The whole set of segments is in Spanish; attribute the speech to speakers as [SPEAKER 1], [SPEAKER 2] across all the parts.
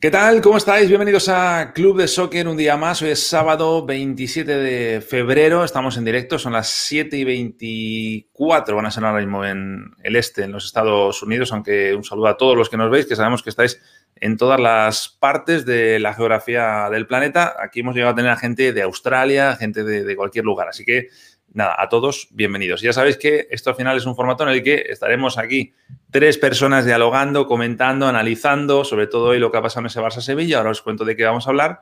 [SPEAKER 1] ¿Qué tal? ¿Cómo estáis? Bienvenidos a Club de Soccer un día más. Hoy es sábado 27 de febrero. Estamos en directo, son las 7 y 24. Van a ser ahora mismo en el este, en los Estados Unidos. Aunque un saludo a todos los que nos veis, que sabemos que estáis en todas las partes de la geografía del planeta. Aquí hemos llegado a tener a gente de Australia, gente de, de cualquier lugar. Así que nada, a todos bienvenidos. Ya sabéis que esto al final es un formato en el que estaremos aquí tres personas dialogando, comentando, analizando, sobre todo hoy lo que ha pasado en ese Barça-Sevilla. Ahora os cuento de qué vamos a hablar,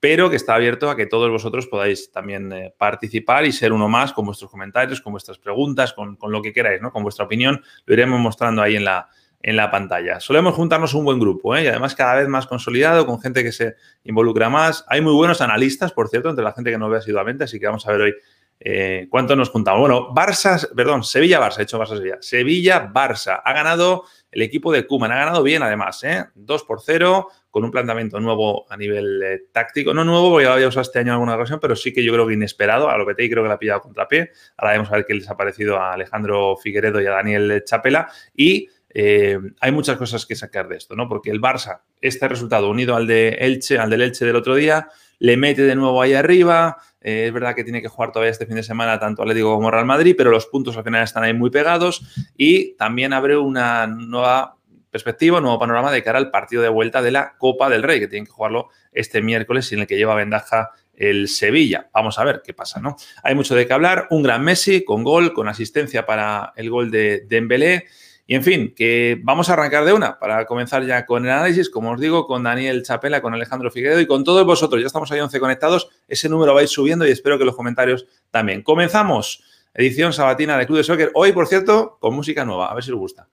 [SPEAKER 1] pero que está abierto a que todos vosotros podáis también eh, participar y ser uno más con vuestros comentarios, con vuestras preguntas, con, lo que queráis, ¿no? Con vuestra opinión. Lo iremos mostrando ahí en la, en la pantalla. Solemos juntarnos un buen grupo ¿eh? y además cada vez más consolidado, con gente que se involucra más. Hay muy buenos analistas, por cierto, entre la gente que nos ve asiduamente, así que vamos a ver hoy eh, ¿Cuánto nos juntamos? Bueno, Barça, perdón, Sevilla-Barça, he hecho Barça-Sevilla. Sevilla-Barça. Ha ganado el equipo de Kuman, ha ganado bien además, ¿eh? 2 por 0, con un planteamiento nuevo a nivel eh, táctico. No nuevo, porque ya había usado este año en alguna ocasión, pero sí que yo creo que inesperado. A lo que creo que la ha pillado contrapié. Ahora vamos a ver qué les ha parecido a Alejandro Figueredo y a Daniel Chapela. Y eh, hay muchas cosas que sacar de esto, ¿no? Porque el Barça, este resultado unido al de Elche, al del Elche del otro día, le mete de nuevo ahí arriba. Eh, es verdad que tiene que jugar todavía este fin de semana tanto Atlético como Real Madrid, pero los puntos al final están ahí muy pegados y también abre una nueva perspectiva, un nuevo panorama de cara al partido de vuelta de la Copa del Rey, que tienen que jugarlo este miércoles en el que lleva ventaja el Sevilla. Vamos a ver qué pasa, ¿no? Hay mucho de qué hablar. Un gran Messi con gol, con asistencia para el gol de Dembélé. Y en fin, que vamos a arrancar de una para comenzar ya con el análisis, como os digo, con Daniel Chapela, con Alejandro Figueredo y con todos vosotros. Ya estamos ahí 11 conectados, ese número va subiendo y espero que los comentarios también. Comenzamos, edición sabatina de Club de Soccer. Hoy, por cierto, con música nueva, a ver si os gusta.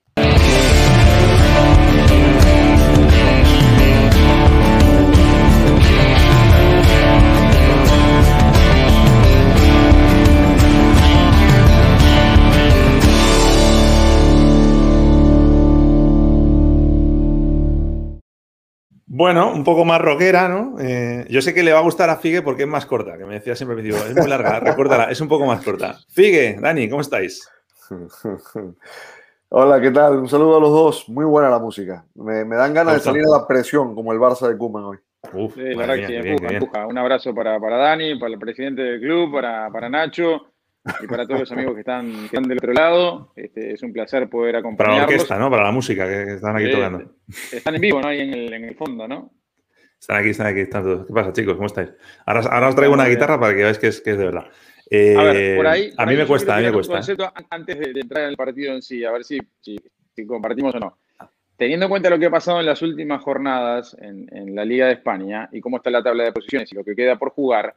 [SPEAKER 1] Bueno, un poco más rockera, ¿no? Eh, yo sé que le va a gustar a Figue porque es más corta, que me decía siempre, me digo, es muy larga, recuérdala, es un poco más corta. Figue, Dani, ¿cómo estáis?
[SPEAKER 2] Hola, ¿qué tal? Un saludo a los dos. Muy buena la música. Me, dan ganas de salir a la presión, como el Barça de Kuman hoy.
[SPEAKER 3] Uf, sí, la verdad que Un abrazo para, para, Dani, para el presidente del club, para, para Nacho y para todos los amigos que están, del otro lado. Este, es un placer poder acompañarlos.
[SPEAKER 1] Para la orquesta, ¿no? Para la música que están aquí tocando.
[SPEAKER 3] Están en vivo, ¿no? Ahí en el, en el fondo, ¿no?
[SPEAKER 1] Están aquí, están aquí, están todos. ¿Qué pasa, chicos? ¿Cómo estáis? Ahora, ahora os traigo una guitarra para que veáis que es, que es de verdad.
[SPEAKER 3] a ver, por ahí.
[SPEAKER 1] Eh, a mí me cuesta, a mí me cuesta.
[SPEAKER 3] ¿eh? Antes de, entrar en el partido en sí, a ver si, si, compartimos o no. Teniendo en cuenta lo que ha pasado en las últimas jornadas en, en la Liga de España y cómo está la tabla de posiciones y lo que queda por jugar,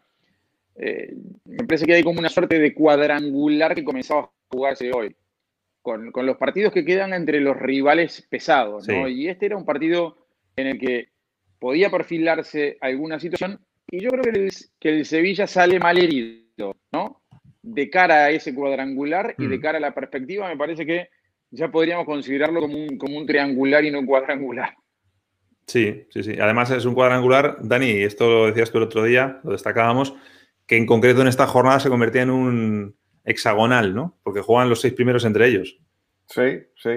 [SPEAKER 3] eh, me parece que hay como una suerte de cuadrangular que comenzaba a jugarse hoy, con, los partidos que quedan entre los rivales pesados, ¿no? Y este era un partido en el que podía perfilarse alguna situación y yo creo que el, que el Sevilla sale mal herido, ¿no? De cara a ese cuadrangular y de mm. cara a la perspectiva, me parece que ya podríamos considerarlo como un, como un triangular y no un cuadrangular.
[SPEAKER 1] Sí, sí, sí. Además es un cuadrangular, Dani, esto lo decías tú el otro día, lo destacábamos, que en concreto en esta jornada se convertía en un hexagonal, ¿no? Porque juegan los seis primeros entre ellos.
[SPEAKER 2] Sí, sí.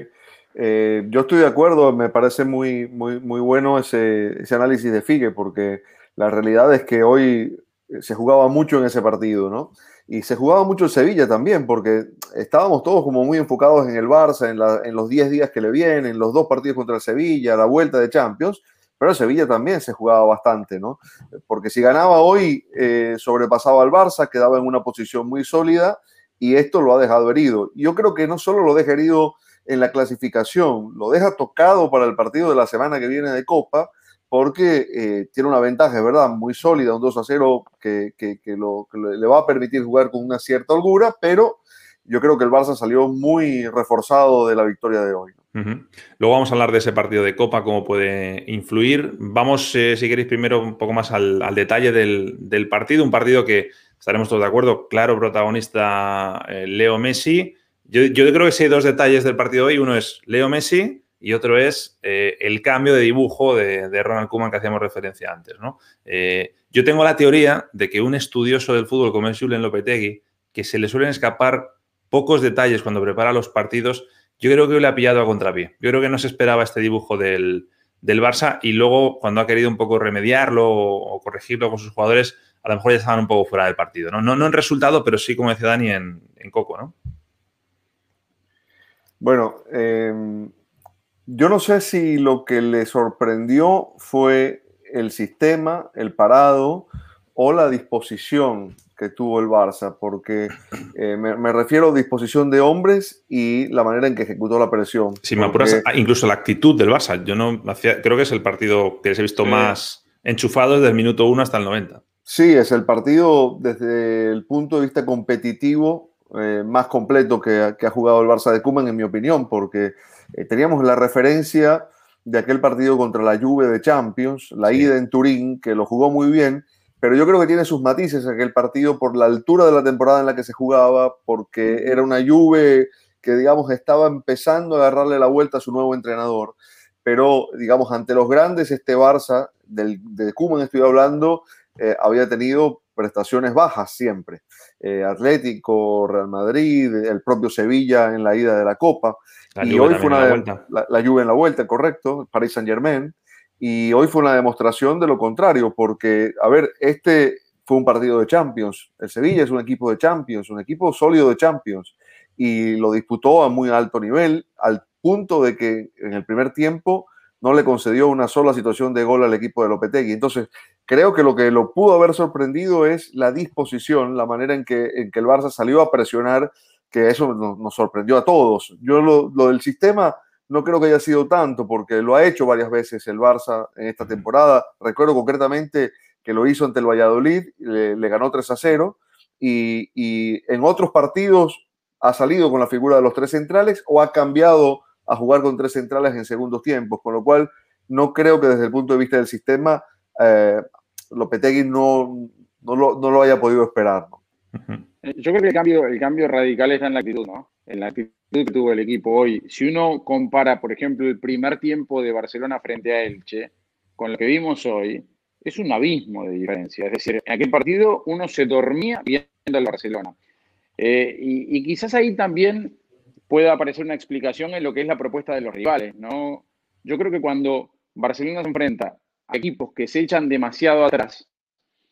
[SPEAKER 2] Eh, yo estoy de acuerdo, me parece muy, muy, muy bueno ese, análisis de Figue, porque la realidad es que hoy se jugaba mucho en ese partido, ¿no? Y se jugaba mucho en Sevilla también, porque estábamos todos como muy enfocados en el Barça, en, en los 10 días que le vienen, los dos partidos contra el Sevilla, la vuelta de Champions, pero Sevilla también se jugaba bastante, ¿no? Porque si ganaba hoy, eh, sobrepasaba al Barça, quedaba en una posición muy sólida y esto lo ha dejado herido. Yo creo que no solo lo deja herido en la clasificación, lo deja tocado para el partido de la semana que viene de Copa, porque eh, tiene una ventaja, es verdad, muy sólida, un 2 a 0 que, que le va a permitir jugar con una cierta holgura, pero yo creo que el Barça salió muy reforzado de la victoria de hoy.
[SPEAKER 1] Luego vamos a hablar de ese partido de Copa, cómo puede influir. Vamos, eh, si queréis, primero un poco más al, detalle del, partido. Un partido que estaremos todos de acuerdo, claro protagonista eh, Leo Messi. Yo, creo que sí hay dos detalles del partido hoy. Uno es Leo Messi y otro es eh, el cambio de dibujo de, Ronald Koeman que hacíamos referencia antes. ¿no? Yo tengo la teoría de que un estudioso del fútbol como es Julen Lopetegui, que se le suelen escapar pocos detalles cuando prepara los partidos, yo creo que le ha pillado a contrapié. Yo creo que no se esperaba este dibujo del, del Barça y luego cuando ha querido un poco remediarlo o, corregirlo con sus jugadores, a lo mejor ya estaban un poco fuera del partido. No, no, no en resultado, pero sí, como decía Dani, en, en Coco, ¿no?
[SPEAKER 2] Bueno, eh, yo no sé si lo que le sorprendió fue el sistema, el parado o la disposición que tuvo el Barça, porque eh, me, refiero a disposición de hombres y la manera en que ejecutó la presión.
[SPEAKER 1] Si me apuras, incluso la actitud del Barça. Yo no creo que es el partido que les he visto más enchufado desde el minuto 1 hasta el 90.
[SPEAKER 2] Sí, es el partido desde el punto de vista competitivo eh, más completo que, que, ha jugado el Barça de Kuman, en mi opinión, porque eh, teníamos la referencia de aquel partido contra la Juve de Champions, la ida en Turín, que lo jugó muy bien, pero yo creo que tiene sus matices aquel partido por la altura de la temporada en la que se jugaba, porque era una Juve que, digamos, estaba empezando a agarrarle la vuelta a su nuevo entrenador. Pero, digamos, ante los grandes, este Barça, del, de Kuman estoy hablando, eh, había tenido prestaciones bajas siempre. Eh, Atlético, Real Madrid, el propio Sevilla en la ida de la Copa. y hoy fue una la, la, la, Juve en la vuelta, correcto, Paris Saint Germain. Y hoy fue una demostración de lo contrario, porque, a ver, este fue un partido de Champions. El Sevilla es un equipo de Champions, un equipo sólido de Champions. Y lo disputó a muy alto nivel, al punto de que en el primer tiempo no le concedió una sola situación de gol al equipo de Lopetegui. Entonces, creo que lo que lo pudo haber sorprendido es la disposición, la manera en que, en que el Barça salió a presionar que eso nos, sorprendió a todos. Yo lo, del sistema no creo que haya sido tanto, porque lo ha hecho varias veces el Barça en esta temporada. Recuerdo concretamente que lo hizo ante el Valladolid, le, ganó 3 a 0, y, y, en otros partidos ha salido con la figura de los tres centrales o ha cambiado a jugar con tres centrales en segundos tiempos, con lo cual no creo que desde el punto de vista del sistema eh, Lopetegui no, no, lo, no, lo, haya podido esperar. ¿no?
[SPEAKER 3] Yo creo que el cambio, el cambio radical está en la actitud, ¿no? En la actitud que tuvo el equipo hoy. Si uno compara, por ejemplo, el primer tiempo de Barcelona frente a Elche con lo que vimos hoy, es un abismo de diferencia. Es decir, en aquel partido uno se dormía viendo al Barcelona. Eh, y, quizás ahí también pueda aparecer una explicación en lo que es la propuesta de los rivales, ¿no? Yo creo que cuando Barcelona se enfrenta a equipos que se echan demasiado atrás,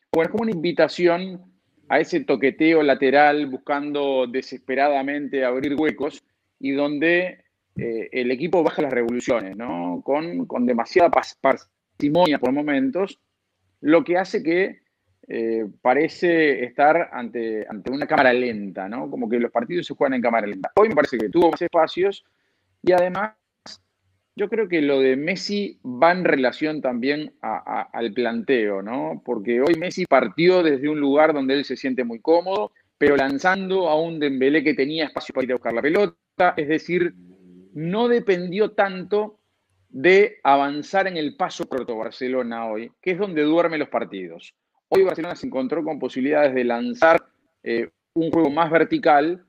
[SPEAKER 3] pues es como una invitación a ese toqueteo lateral buscando desesperadamente abrir huecos y donde eh, el equipo baja las revoluciones, ¿no? Con, con demasiada parsimonia por momentos, lo que hace que eh, parece estar ante, ante una cámara lenta, ¿no? Como que los partidos se juegan en cámara lenta. Hoy me parece que tuvo más espacios y además yo creo que lo de Messi va en relación también al planteo, ¿no? Porque hoy Messi partió desde un lugar donde él se siente muy cómodo, pero lanzando a un Dembélé que tenía espacio para ir a buscar la pelota, es decir, no dependió tanto de avanzar en el paso corto Barcelona hoy, que es donde duermen los partidos. Hoy Barcelona se encontró con posibilidades de lanzar eh, un juego más vertical,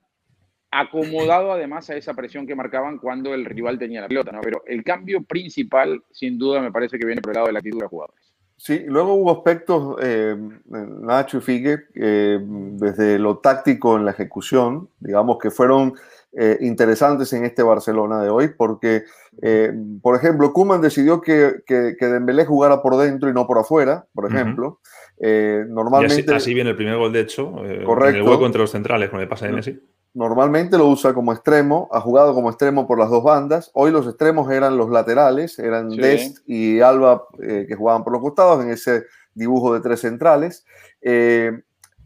[SPEAKER 3] acomodado además a esa presión que marcaban cuando el rival tenía la pelota. ¿no? Pero el cambio principal, sin duda, me parece que viene por el lado de la actitud de los jugadores.
[SPEAKER 2] Sí, luego hubo aspectos, eh, Nacho y Figue, eh, desde lo táctico en la ejecución, digamos que fueron eh, interesantes en este Barcelona de hoy, porque, eh, por ejemplo, Kuman decidió que, que, que, Dembélé jugara por dentro y no por afuera, por ejemplo. Uh -huh. Eh, normalmente,
[SPEAKER 1] así, así, viene el primer gol, de hecho, correcto, en el hueco entre los centrales, con el pase de Messi.
[SPEAKER 2] Normalmente lo usa como extremo, ha jugado como extremo por las dos bandas. Hoy los extremos eran los laterales, eran sí. Dest y Alba eh, que jugaban por los costados en ese dibujo de tres centrales. Eh,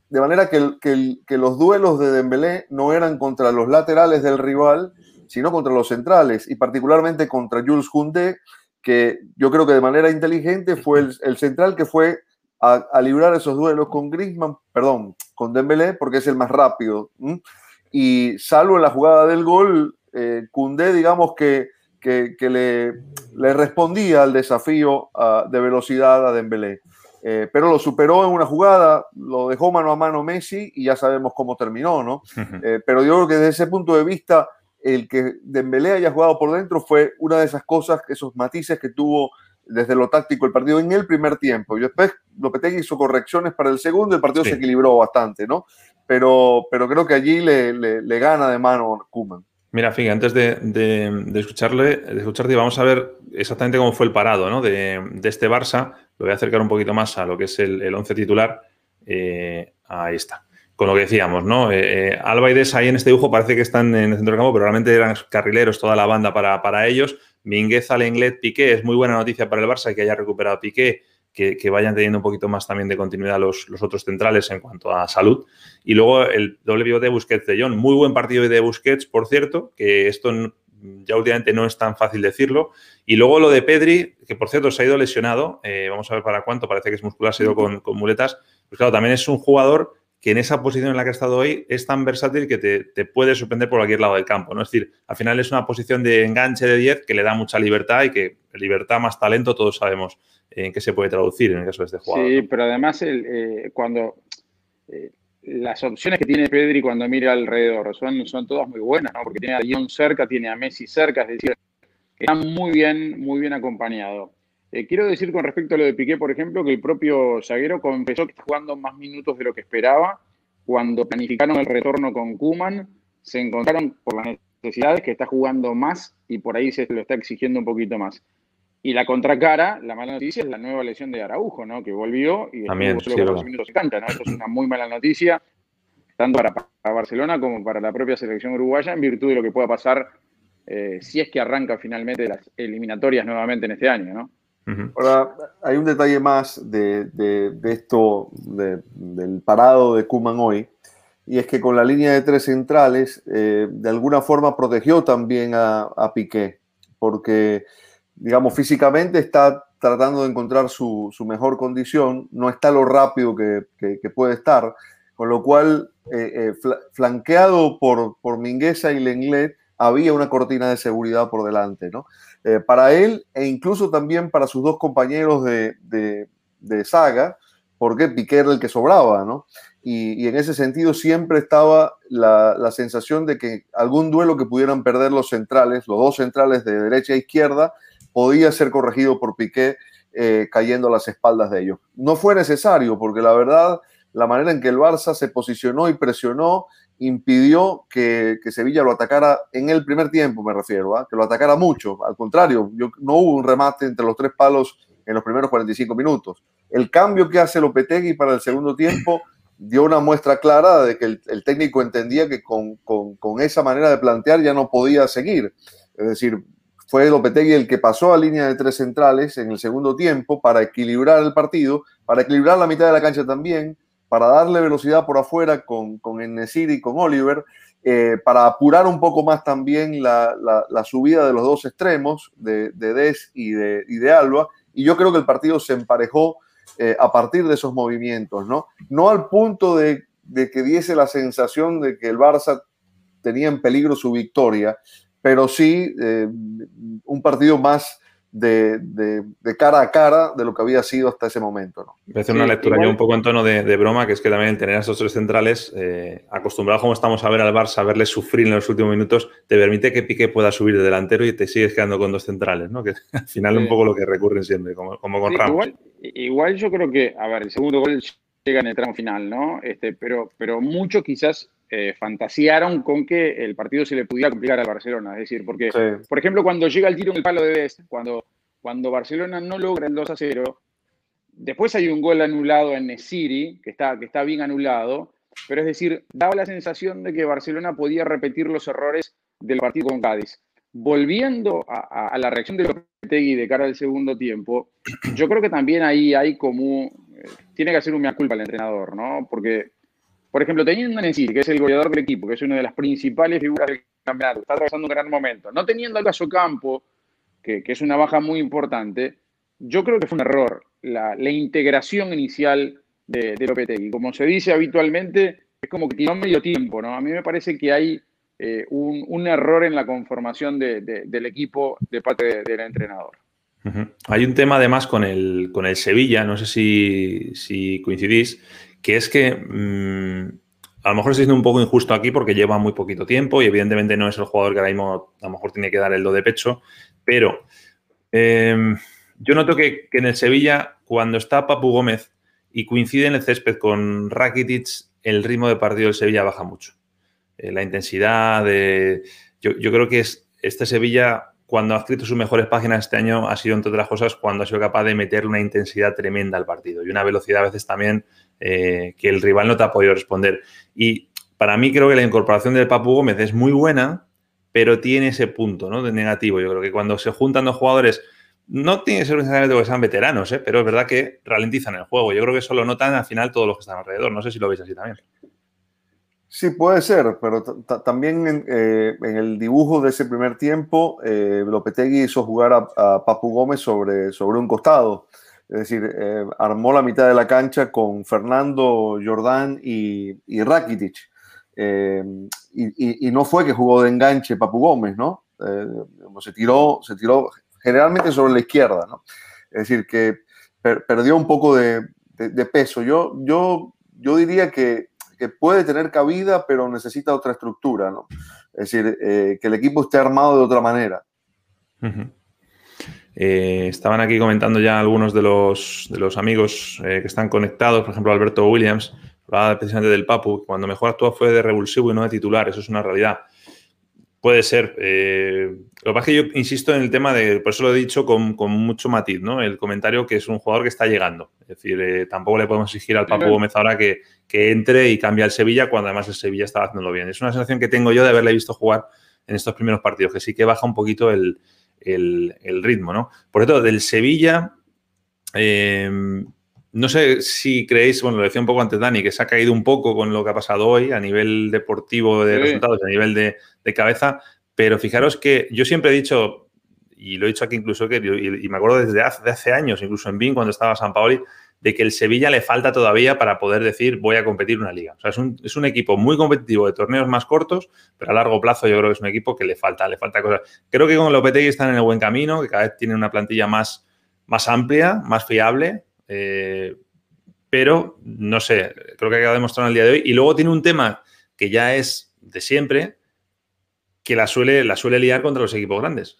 [SPEAKER 2] de manera que, los duelos de Dembélé no eran contra los laterales del rival, sino contra los centrales, y particularmente contra Jules Koundé, que yo creo que de manera inteligente fue el, el central que fue a, a, librar esos duelos con Griezmann, perdón, con Dembélé, porque es el más rápido. Y salvo en la jugada del gol, eh, Koundé, digamos que, que, que le, le, respondía al desafío uh, de velocidad a Dembélé. Eh, pero lo superó en una jugada, lo dejó mano a mano Messi y ya sabemos cómo terminó, ¿no? Eh, pero yo creo que desde ese punto de vista, el que Dembélé haya jugado por dentro fue una de esas cosas, esos matices que tuvo desde lo táctico el partido en el primer tiempo. Y después Lopetegui hizo correcciones para el segundo, el partido se equilibró bastante, ¿no? Pero, pero creo que allí le, le, gana de mano Kuman.
[SPEAKER 1] Mira, Figue, antes de, de, escucharle, de escucharte, vamos a ver exactamente cómo fue el parado ¿no? de, de, este Barça. Lo voy a acercar un poquito más a lo que es el, el once titular. Eh, ahí está. Con lo que decíamos, ¿no? Eh, eh, Alba y Des ahí en este dibujo parece que están en el centro del campo, pero realmente eran carrileros toda la banda para, para ellos. Mingueza, Lenglet, Piqué. Es muy buena noticia para el Barça que haya recuperado Piqué que, vayan teniendo un poquito más también de continuidad los, los, otros centrales en cuanto a salud. Y luego el doble de Busquets de John. Muy buen partido de Busquets, por cierto, que esto ya últimamente no es tan fácil decirlo. Y luego lo de Pedri, que por cierto se ha ido lesionado, eh, vamos a ver para cuánto, parece que es muscular, se ha ido con, con, muletas. Pues claro, también es un jugador que en esa posición en la que ha estado hoy es tan versátil que te, te, puede sorprender por cualquier lado del campo. ¿no? Es decir, al final es una posición de enganche de 10 que le da mucha libertad y que libertad más talento todos sabemos en qué se puede traducir en el caso de este jugador.
[SPEAKER 3] Sí, pero además eh, cuando eh, las opciones que tiene Pedri cuando mira alrededor son, son todas muy buenas, ¿no? porque tiene a Dion cerca, tiene a Messi cerca, es decir, está muy bien, muy bien acompañado. Eh, quiero decir con respecto a lo de Piqué, por ejemplo, que el propio zaguero confesó que está jugando más minutos de lo que esperaba. Cuando planificaron el retorno con Kuman, se encontraron por las necesidades que está jugando más y por ahí se lo está exigiendo un poquito más. Y la contracara, la mala noticia es la nueva lesión de Araujo, ¿no? Que volvió y
[SPEAKER 1] También, solo
[SPEAKER 3] minutos canta, ¿no? Esto es una muy mala noticia, tanto para, Barcelona como para la propia selección uruguaya, en virtud de lo que pueda pasar eh, si es que arranca finalmente las eliminatorias nuevamente en este año, ¿no?
[SPEAKER 2] Ahora, hay un detalle más de, de, esto, del parado de Kuman hoy, y es que con la línea de tres centrales, eh, de alguna forma protegió también a, a Piqué, porque digamos, físicamente está tratando de encontrar su, mejor condición, no está lo rápido que, puede estar, con lo cual, eh, eh, flanqueado por, por Mingueza y Lenglet, había una cortina de seguridad por delante, ¿no? Eh, para él e incluso también para sus dos compañeros de, de, saga, porque Piqué era el que sobraba, ¿no? Y, en ese sentido siempre estaba la, la, sensación de que algún duelo que pudieran perder los centrales, los dos centrales de derecha e izquierda, podía ser corregido por Piqué eh, cayendo a las espaldas de ellos. No fue necesario, porque la verdad, la manera en que el Barça se posicionó y presionó impidió que, Sevilla lo atacara en el primer tiempo, me refiero, ¿ah? que lo atacara mucho. Al contrario, yo, no hubo un remate entre los tres palos en los primeros 45 minutos. El cambio que hace Lopetegui para el segundo tiempo dio una muestra clara de que el, técnico entendía que con, con, esa manera de plantear ya no podía seguir. Es decir, fue Lopetegui el que pasó a línea de tres centrales en el segundo tiempo para equilibrar el partido, para equilibrar la mitad de la cancha también, para darle velocidad por afuera con, con y con Oliver, eh, para apurar un poco más también la, subida de los dos extremos, de, de Des y de, y de, Alba. Y yo creo que el partido se emparejó eh, a partir de esos movimientos, ¿no? No al punto de, de que diese la sensación de que el Barça tenía en peligro su victoria, pero sí eh, un partido más de, cara a cara de lo que había sido hasta ese momento. ¿no?
[SPEAKER 1] Voy a hacer una lectura yo un poco en tono de, broma, que es que también el tener a esos tres centrales, eh, acostumbrados como estamos a ver al Barça, a verles sufrir en los últimos minutos, te permite que Piqué pueda subir de delantero y te sigues quedando con dos centrales, ¿no? que al final es un poco lo que recurren siempre, como, como con Ramos.
[SPEAKER 3] Igual, igual, yo creo que, a ver, el segundo gol llega en el tramo final, ¿no? Este, pero, pero mucho quizás eh, fantasearon con que el partido se le pudiera complicar al Barcelona. Es decir, porque, por ejemplo, cuando llega el tiro en el palo de Des, cuando, cuando Barcelona no logra el 2 a 0, después hay un gol anulado en Nesiri, que está, que está bien anulado, pero es decir, daba la sensación de que Barcelona podía repetir los errores del partido con Cádiz. Volviendo a, la reacción de Lopetegui de cara al segundo tiempo, yo creo que también ahí hay como, eh, tiene que hacer una culpa el entrenador, ¿no? Porque por ejemplo, teniendo a Nesiri, que es el goleador del equipo, que es una de las principales figuras del campeonato, está atravesando un gran momento, no teniendo al caso Campo, que, es una baja muy importante, yo creo que fue un error la, integración inicial de, de, Lopetegui. Como se dice habitualmente, es como que tiró medio tiempo, ¿no? A mí me parece que hay eh, un, error en la conformación del equipo de parte del entrenador.
[SPEAKER 1] Hay un tema además con el Sevilla, no sé si, coincidís, que es que mm, a lo mejor estoy siendo un poco injusto aquí porque lleva muy poquito tiempo y evidentemente no es el jugador que ahora mismo a lo mejor tiene que dar el do de pecho, pero em, yo noto que, en el Sevilla, cuando está Papu Gómez y coincide en el césped con Rakitic, el ritmo de partido del Sevilla baja mucho. Eh, la intensidad de... Yo, yo creo que es, este Sevilla cuando ha escrito sus mejores páginas este año ha sido, entre otras cosas, cuando ha sido capaz de meter una intensidad tremenda al partido y una velocidad a veces también eh, que el rival no te ha podido responder. Y para mí creo que la incorporación del Papu Gómez es muy buena, pero tiene ese punto ¿no? de negativo. Yo creo que cuando se juntan dos jugadores, no tiene que ser necesariamente que sean veteranos, ¿eh? pero es verdad que ralentizan el juego. Yo creo que eso lo notan al final todos los que están alrededor. No sé si lo veis así también.
[SPEAKER 2] Sí, puede ser, pero también eh, en, el dibujo de ese primer tiempo, eh, Lopetegui hizo jugar a, Papu Gómez sobre, sobre un costado. Es decir, eh, armó la mitad de la cancha con Fernando, Jordán y, y Rakitic. Y, no fue que jugó de enganche Papu Gómez, ¿no? se, tiró, se tiró generalmente sobre la izquierda, ¿no? Es decir, que perdió un poco de, de peso. Yo, yo, yo diría que que puede tener cabida, pero necesita otra estructura, ¿no? Es decir, eh, que el equipo esté armado de otra manera.
[SPEAKER 1] Eh, estaban aquí comentando ya algunos de los, de los amigos eh, que están conectados, por ejemplo, Alberto Williams, hablaba precisamente del Papu, cuando mejor actuó fue de revulsivo y no de titular, eso es una realidad. Puede ser. Lo que pasa es que yo insisto en el tema de, por eso lo he dicho con, mucho matiz, ¿no? El comentario que es un jugador que está llegando. Es decir, eh, tampoco le podemos exigir al Papu Gómez ahora que, entre y cambie al Sevilla cuando además el Sevilla estaba haciéndolo bien. Es una sensación que tengo yo de haberle visto jugar en estos primeros partidos, que sí que baja un poquito el, ritmo, ¿no? Por cierto, del Sevilla, eh, no sé si creéis, bueno, lo decía un poco antes Dani, que se ha caído un poco con lo que ha pasado hoy a nivel deportivo de resultados, a nivel de, cabeza, pero fijaros que yo siempre he dicho, y lo he dicho aquí incluso, y, me acuerdo desde hace, hace, años, incluso en BIN, cuando estaba San Paoli, de que el Sevilla le falta todavía para poder decir voy a competir una liga. O sea, es un, es un, equipo muy competitivo de torneos más cortos, pero a largo plazo yo creo que es un equipo que le falta, le falta cosas. Creo que con Lopetegui están en el buen camino, que cada vez tiene una plantilla más, más amplia, más fiable, eh, pero no sé, creo que ha quedado demostrado en el día de hoy. Y luego tiene un tema que ya es de siempre, que la suele, la suele liar contra los equipos grandes.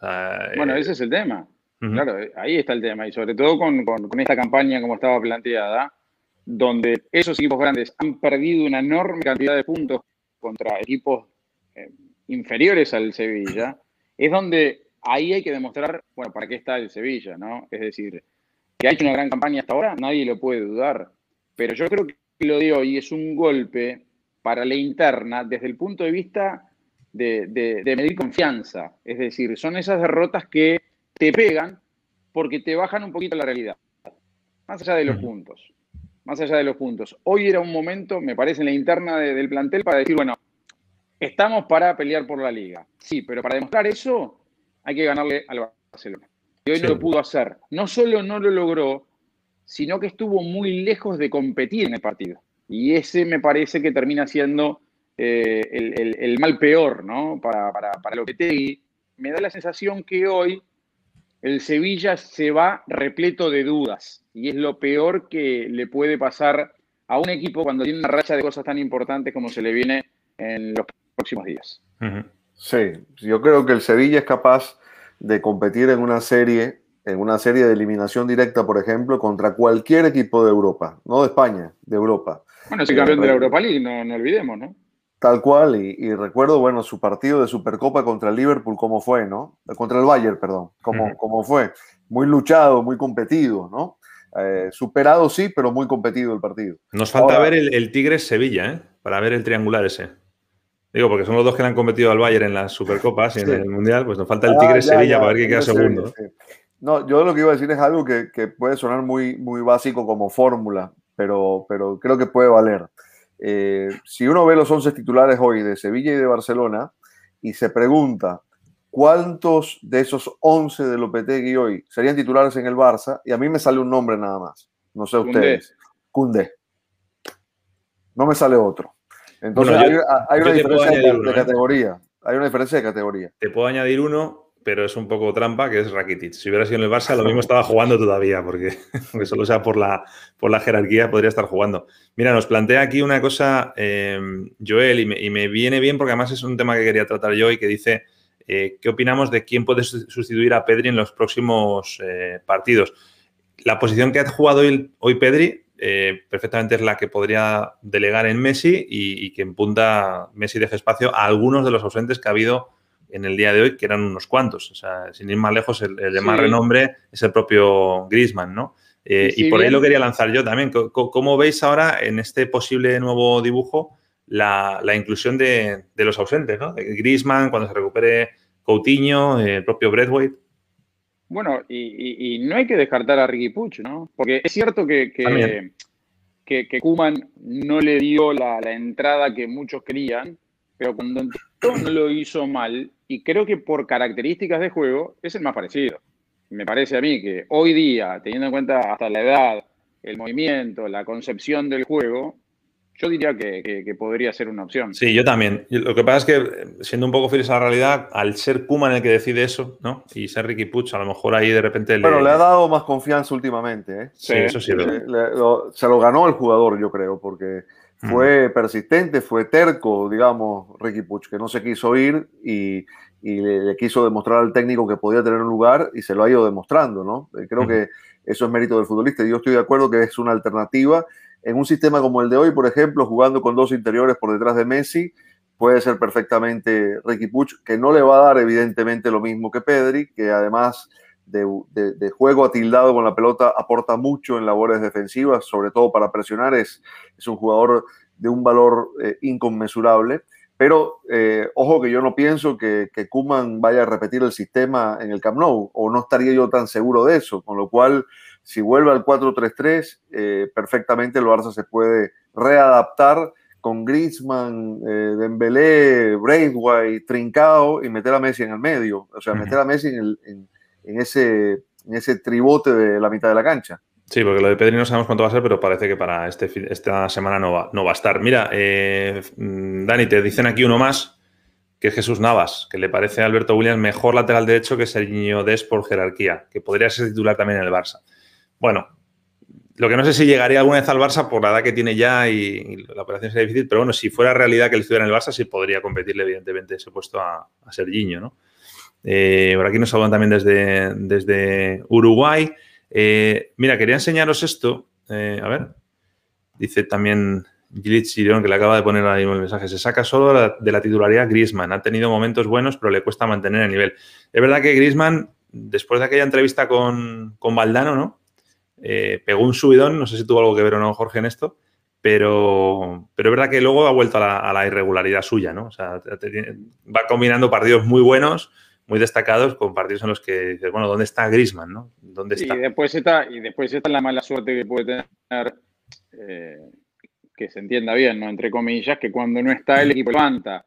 [SPEAKER 3] bueno, eh, ese es el tema. Claro, ahí está el tema. Y sobre todo con, esta campaña como estaba planteada, donde esos equipos grandes han perdido una enorme cantidad de puntos contra equipos eh, inferiores al Sevilla, es donde ahí hay que demostrar, bueno, para qué está el Sevilla, ¿no? Es decir, que ha hecho una gran campaña hasta ahora, nadie lo puede dudar. Pero yo creo que lo de hoy es un golpe para la interna desde el punto de vista de, medir confianza. Es decir, son esas derrotas que te pegan porque te bajan un poquito la realidad. Más allá de los puntos. Más allá de los puntos. Hoy era un momento, me parece, en la interna del plantel para decir, bueno, estamos para pelear por la liga. Sí, pero para demostrar eso hay que ganarle al Barcelona y hoy no lo pudo hacer. No solo no lo logró, sino que estuvo muy lejos de competir en el partido. Y ese me parece que termina siendo eh, el, mal peor, ¿no? Para, para, para Lopetegui. Me da la sensación que hoy el Sevilla se va repleto de dudas. Y es lo peor que le puede pasar a un equipo cuando tiene una racha de cosas tan importantes como se le viene en los próximos días.
[SPEAKER 2] Sí, yo creo que el Sevilla es capaz de competir en una serie, en una serie de eliminación directa, por ejemplo, contra cualquier equipo de Europa, no de España, de Europa.
[SPEAKER 3] Bueno, sí, campeón de la Europa League, no, no olvidemos, ¿no?
[SPEAKER 2] Tal cual, y, recuerdo, bueno, su partido de Supercopa contra el Liverpool, cómo fue, ¿no? Contra el Bayern, perdón, cómo, fue. Muy luchado, muy competido, ¿no? Eh, superado sí, pero muy competido el partido.
[SPEAKER 1] Nos falta ver el, el Tigres Sevilla, ¿eh? Para ver el triangular ese. Digo, porque son los dos que le han competido al Bayern en las Supercopas y en el Mundial, pues nos falta el ah, Tigre Sevilla para ver quién queda segundo.
[SPEAKER 2] No, yo lo que iba a decir es algo que, puede sonar muy, muy básico como fórmula, pero, pero creo que puede valer. Eh, si uno ve los 11 titulares hoy de Sevilla y de Barcelona y se pregunta cuántos de esos 11 de Lopetegui hoy serían titulares en el Barça, y a mí me sale un nombre nada más, no sé ustedes, Cundé. No me sale otro. Entonces hay, una diferencia de, ¿eh? categoría. Hay una diferencia de categoría.
[SPEAKER 1] Te puedo añadir uno pero es un poco trampa, que es Rakitic. Si hubiera sido en el Barça, lo mismo estaba jugando todavía, porque, solo sea por la, por la jerarquía podría estar jugando. Mira, nos plantea aquí una cosa, eh, Joel, y me, viene bien porque además es un tema que quería tratar yo y que dice, eh, ¿qué opinamos de quién puede sustituir a Pedri en los próximos eh, partidos? La posición que ha jugado hoy, Pedri perfectamente es la que podría delegar en Messi y, y que en punta Messi deje espacio a algunos de los ausentes que ha habido en el día de hoy, que eran unos cuantos. O sea, sin ir más lejos, el, de más renombre es el propio Griezmann, ¿no? Eh, y por ahí lo quería lanzar yo también. ¿Cómo, veis ahora en este posible nuevo dibujo la, inclusión de, los ausentes, ¿no? Griezmann, cuando se recupere Coutinho, el propio Bradway.
[SPEAKER 3] Bueno, y, no hay que descartar a Ricky Puch, ¿no? Porque es cierto que, que, que, Kuman no le dio la, la entrada que muchos querían, pero cuando entró no lo hizo mal y creo que por características de juego es el más parecido. Me parece a mí que hoy día, teniendo en cuenta hasta la edad, el movimiento, la concepción del juego, yo diría que, podría ser una opción.
[SPEAKER 1] Sí, yo también. Lo que pasa es que, siendo un poco fieles a la realidad, al ser Kuman el que decide eso, ¿no? Y ser Ricky Puch, a lo mejor ahí de repente.
[SPEAKER 2] Bueno, le, ha dado más confianza últimamente, ¿eh?
[SPEAKER 1] Sí, eso sí.
[SPEAKER 2] se lo ganó el jugador, yo creo, porque fue persistente, fue terco, digamos, Ricky Puch, que no se quiso ir y, le, quiso demostrar al técnico que podía tener un lugar y se lo ha ido demostrando, ¿no? Eh, creo que eso es mérito del futbolista y yo estoy de acuerdo que es una alternativa. En un sistema como el de hoy, por ejemplo, jugando con dos interiores por detrás de Messi, puede ser perfectamente Ricky Puch, que no le va a dar evidentemente lo mismo que Pedri, que además de, de, juego atildado con la pelota aporta mucho en labores defensivas, sobre todo para presionar, es, es un jugador de un valor eh, inconmensurable. Pero eh, ojo que yo no pienso que, que Kuman vaya a repetir el sistema en el Camp Nou, o no estaría yo tan seguro de eso, con lo cual si vuelve al 4-3-3, eh, perfectamente el Barça se puede readaptar con Griezmann, eh, Dembélé, Braithwaite, Trincao y meter a Messi en el medio, o sea, meter a Messi en el, en, en ese, en ese tribote de la mitad de la cancha.
[SPEAKER 1] Sí, porque lo de Pedri no sabemos cuánto va a ser, pero parece que para este, esta semana no va, no va a estar. Mira, eh, Dani, te dicen aquí uno más, que es Jesús Navas, que le parece a Alberto Williams mejor lateral derecho que Serginho Des por jerarquía, que podría ser titular también en el Barça. Bueno, lo que no sé si llegaría alguna vez al Barça por la edad que tiene ya y, la operación sería difícil, pero bueno, si fuera realidad que él estuviera en el Barça, sí podría competirle evidentemente ese puesto a, a Serginho, ¿no? Eh, por aquí nos saludan también desde, desde Uruguay. Eh, mira, quería enseñaros esto. Eh, a ver. Dice también Gilles Chirón, que le acaba de poner ahí el mensaje. Se saca solo de la titularidad Griezmann. Ha tenido momentos buenos, pero le cuesta mantener el nivel. Es verdad que Griezmann, después de aquella entrevista con, con Valdano, ¿no? pegó un subidón. No sé si tuvo algo que ver o no, Jorge, en esto. Pero, pero es verdad que luego ha vuelto a la, a la irregularidad suya, ¿no? O sea, va combinando partidos muy buenos muy destacados con partidos en los que dices, bueno, ¿dónde está Grisman? ¿no? ¿Dónde está?
[SPEAKER 3] Y después está, y después está la mala suerte que puede tener, eh, que se entienda bien, ¿no? Entre comillas, que cuando no está el equipo levanta.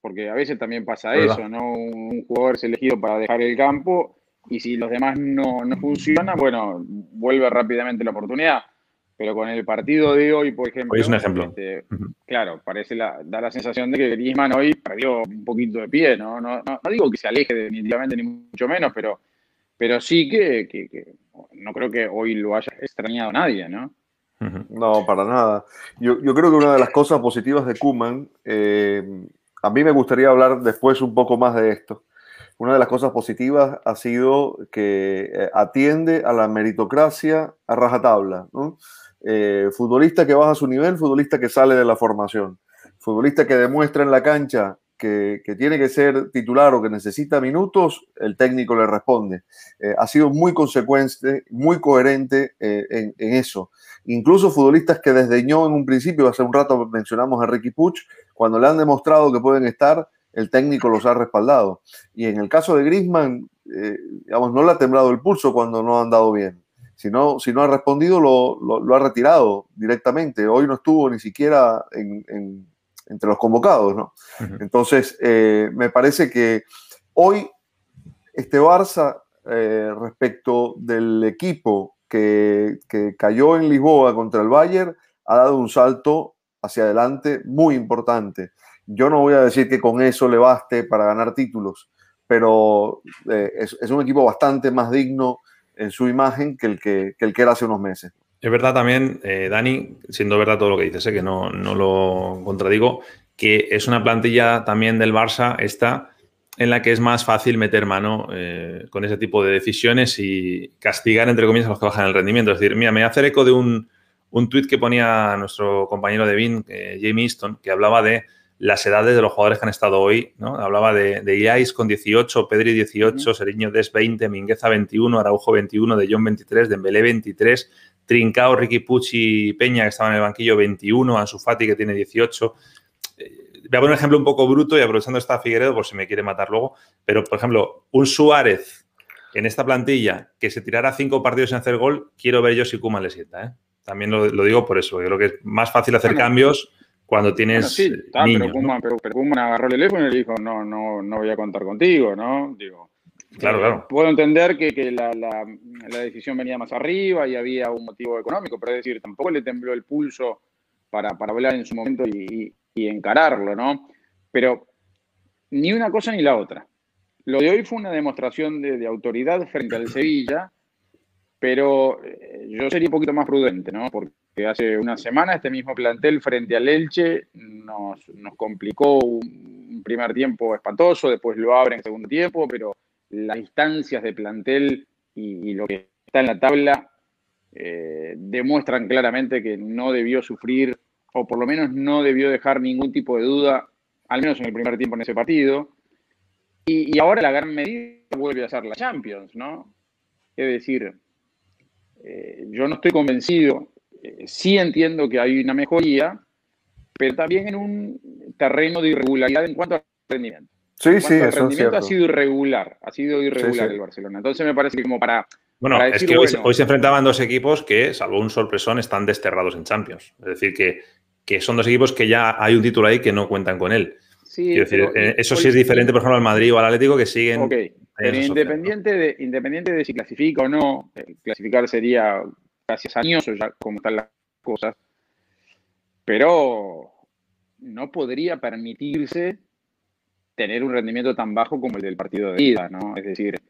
[SPEAKER 3] Porque a veces también pasa eso, ¿no? Un, jugador es elegido para dejar el campo y si los demás no, no funcionan, bueno, vuelve rápidamente la oportunidad. Pero con el partido de hoy, por ejemplo.
[SPEAKER 1] Hoy es un ejemplo.
[SPEAKER 3] Este, claro, parece la, da la sensación de que Griezmann hoy perdió un poquito de pie, ¿no? No, no, digo que se aleje definitivamente, ni mucho menos, pero, pero sí que, que, no creo que hoy lo haya extrañado nadie, ¿no?
[SPEAKER 2] No, para nada. Yo, yo, creo que una de las cosas positivas de Kuman, eh, a mí me gustaría hablar después un poco más de esto. Una de las cosas positivas ha sido que eh, atiende a la meritocracia a rajatabla. ¿no? Eh, futbolista que baja su nivel, futbolista que sale de la formación, futbolista que demuestra en la cancha que, tiene que ser titular o que necesita minutos, el técnico le responde. Eh, ha sido muy consecuente, muy coherente en, eso. Incluso futbolistas que desdeñó en un principio, hace un rato mencionamos a Ricky Puch, cuando le han demostrado que pueden estar, el técnico los ha respaldado. Y en el caso de Griezmann, digamos, no le ha temblado el pulso cuando no ha andado bien. Si no, si no ha respondido, lo, ha retirado directamente. Hoy no estuvo ni siquiera entre los convocados, ¿no? Entonces, eh, me parece que hoy este Barça, eh, respecto del equipo que, que, cayó en Lisboa contra el Bayern, ha dado un salto hacia adelante muy importante. Yo no voy a decir que con eso le baste para ganar títulos, pero eh, es, un equipo bastante más digno en su imagen que el que, el que era hace unos meses.
[SPEAKER 1] Es verdad también, eh, Dani, siendo verdad todo lo que dices, que no, no lo contradigo, que es una plantilla también del Barça esta en la que es más fácil meter mano eh, con ese tipo de decisiones y castigar, entre comillas, a los que bajan el rendimiento. Es decir, mira, me voy a hacer eco de un, un tuit que ponía nuestro compañero de eh, Jamie Easton, que hablaba de las edades de los jugadores que han estado hoy, ¿no? Hablaba de, de Iais con 18, Pedri 18, Seriño Des 20, Mingueza 21, Araujo 21, De Jong 23, Dembélé 23, Trincao, Ricky Pucci Peña, que estaba en el banquillo 21, Ansu Fati, que tiene 18 voy a poner un ejemplo un poco bruto y aprovechando esta Figueredo por si me quiere matar luego, pero por ejemplo, un Suárez en esta plantilla que se tirara cinco partidos sin hacer gol, quiero ver yo si Kuma le sienta. ¿eh? También lo, digo por eso, creo que es más fácil hacer cambios cuando tienes sí,
[SPEAKER 3] pero, Kuma, agarró el teléfono y le dijo, no, no, no voy a contar contigo, ¿no? Digo,
[SPEAKER 1] Claro, claro.
[SPEAKER 3] Puedo entender que, la, decisión venía más arriba y había un motivo económico, pero es decir, tampoco le tembló el pulso para, para hablar en su momento y, y encararlo, ¿no? Pero ni una cosa ni la otra. Lo de hoy fue una demostración de, autoridad frente al Sevilla, pero eh, yo sería un poquito más prudente, ¿no? Porque hace una semana este mismo plantel frente al Elche nos, complicó un primer tiempo espantoso, después lo abren en segundo tiempo, pero las instancias de plantel y, lo que está en la tabla eh, demuestran claramente que no debió sufrir o por lo menos no debió dejar ningún tipo de duda, al menos en el primer tiempo en ese partido. Y, ahora la gran medida vuelve a ser la Champions, ¿no? Es decir, eh, yo no estoy convencido, eh, sí entiendo que hay una mejoría, pero también en un terreno de irregularidad en cuanto al rendimiento.
[SPEAKER 2] Sí, sí,
[SPEAKER 3] el rendimiento ha sido irregular, ha sido irregular el Barcelona. Entonces me parece que como para
[SPEAKER 1] bueno, es que hoy, hoy, se enfrentaban dos equipos que, salvo un sorpresón, están desterrados en Champions. Es decir, que que son dos equipos que ya hay un título ahí que no cuentan con él. Sí, decir, eh, eso sí es diferente, por ejemplo, al Madrid o al Atlético que siguen.
[SPEAKER 3] Ok, pero independiente, de, independiente de si clasifica o no, eh, clasificar sería casi añoso ya como están las cosas, pero no podría permitirse tener un rendimiento tan bajo como el del partido de ida, ¿no? Es decir,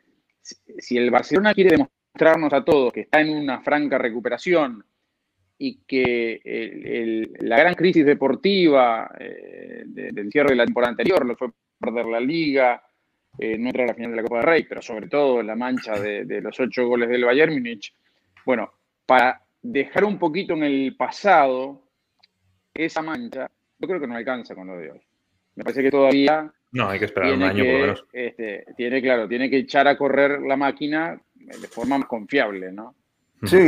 [SPEAKER 3] si el Barcelona quiere demostrarnos a todos que está en una franca recuperación, y que la gran crisis deportiva eh, del cierre de la temporada anterior, lo fue perder la liga, eh, no entrar a la final de la Copa del Rey, pero sobre todo la mancha de, los ocho goles del Bayern Múnich. Bueno, para dejar un poquito en el pasado esa mancha, yo creo que no alcanza con lo de hoy. Me parece que todavía...
[SPEAKER 1] No, hay que esperar un año por lo menos.
[SPEAKER 3] Este, tiene, claro, tiene que echar a correr la máquina de forma más confiable, ¿no?
[SPEAKER 2] Sí,